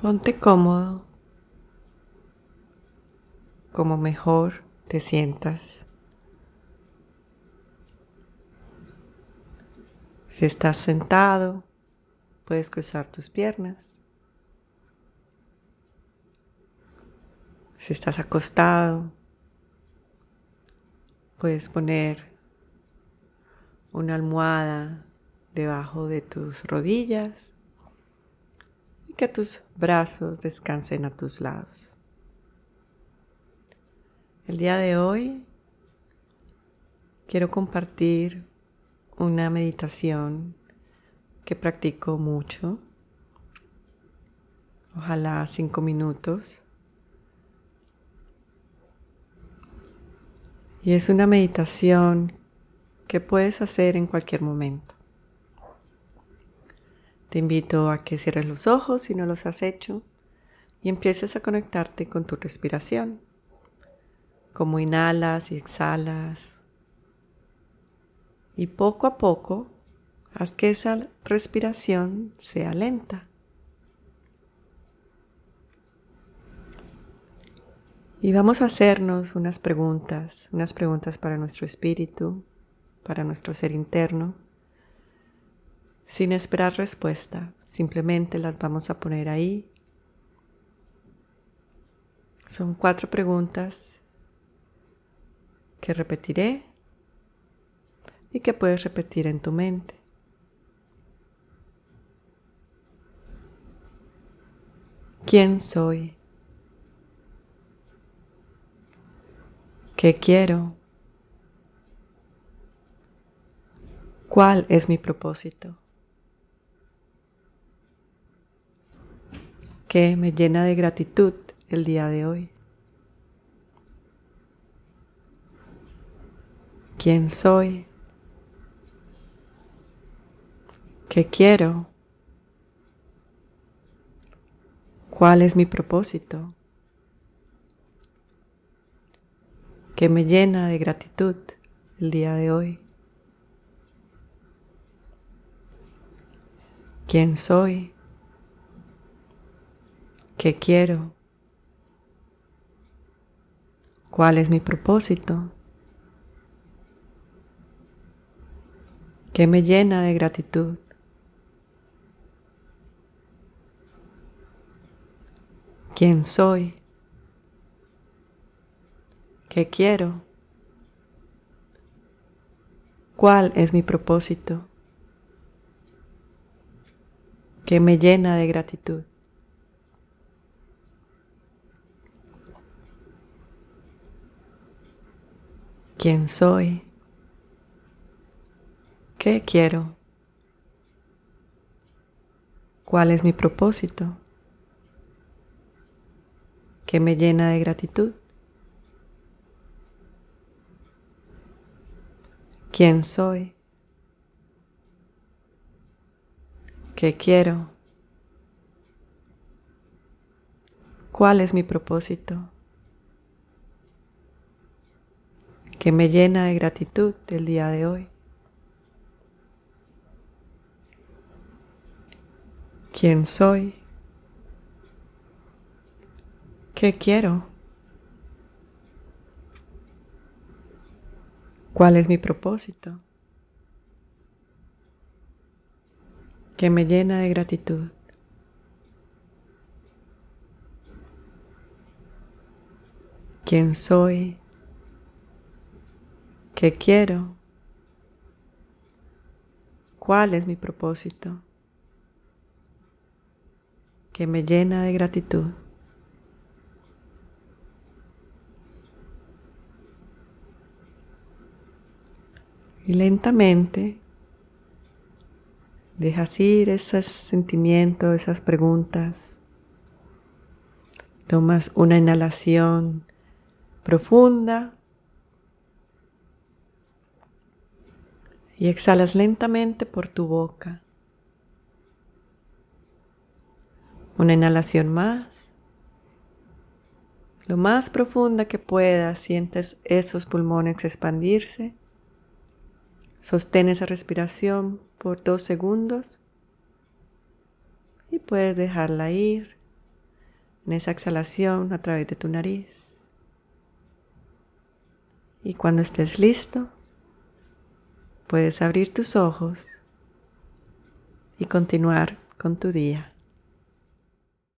Ponte cómodo, como mejor te sientas. Si estás sentado, puedes cruzar tus piernas. Si estás acostado, puedes poner una almohada debajo de tus rodillas que tus brazos descansen a tus lados. El día de hoy quiero compartir una meditación que practico mucho, ojalá cinco minutos. Y es una meditación que puedes hacer en cualquier momento. Te invito a que cierres los ojos si no los has hecho y empieces a conectarte con tu respiración, como inhalas y exhalas. Y poco a poco haz que esa respiración sea lenta. Y vamos a hacernos unas preguntas, unas preguntas para nuestro espíritu, para nuestro ser interno sin esperar respuesta. Simplemente las vamos a poner ahí. Son cuatro preguntas que repetiré y que puedes repetir en tu mente. ¿Quién soy? ¿Qué quiero? ¿Cuál es mi propósito? Que me llena de gratitud el día de hoy. ¿Quién soy? ¿Qué quiero? ¿Cuál es mi propósito? Que me llena de gratitud el día de hoy. ¿Quién soy? ¿Qué quiero? ¿Cuál es mi propósito? ¿Qué me llena de gratitud? ¿Quién soy? ¿Qué quiero? ¿Cuál es mi propósito? ¿Qué me llena de gratitud? Quién soy, qué quiero, cuál es mi propósito, qué me llena de gratitud, quién soy, qué quiero, cuál es mi propósito. Que me llena de gratitud el día de hoy. ¿Quién soy? ¿Qué quiero? ¿Cuál es mi propósito? Que me llena de gratitud. ¿Quién soy? ¿Qué quiero? ¿Cuál es mi propósito? Que me llena de gratitud. Y lentamente dejas ir esos sentimientos, esas preguntas. Tomas una inhalación profunda y exhalas lentamente por tu boca. Una inhalación más. Lo más profunda que puedas, sientes esos pulmones expandirse. Sostén esa respiración por dos segundos y puedes dejarla ir en esa exhalación a través de tu nariz. Y cuando estés listo, puedes abrir tus ojos y continuar con tu día.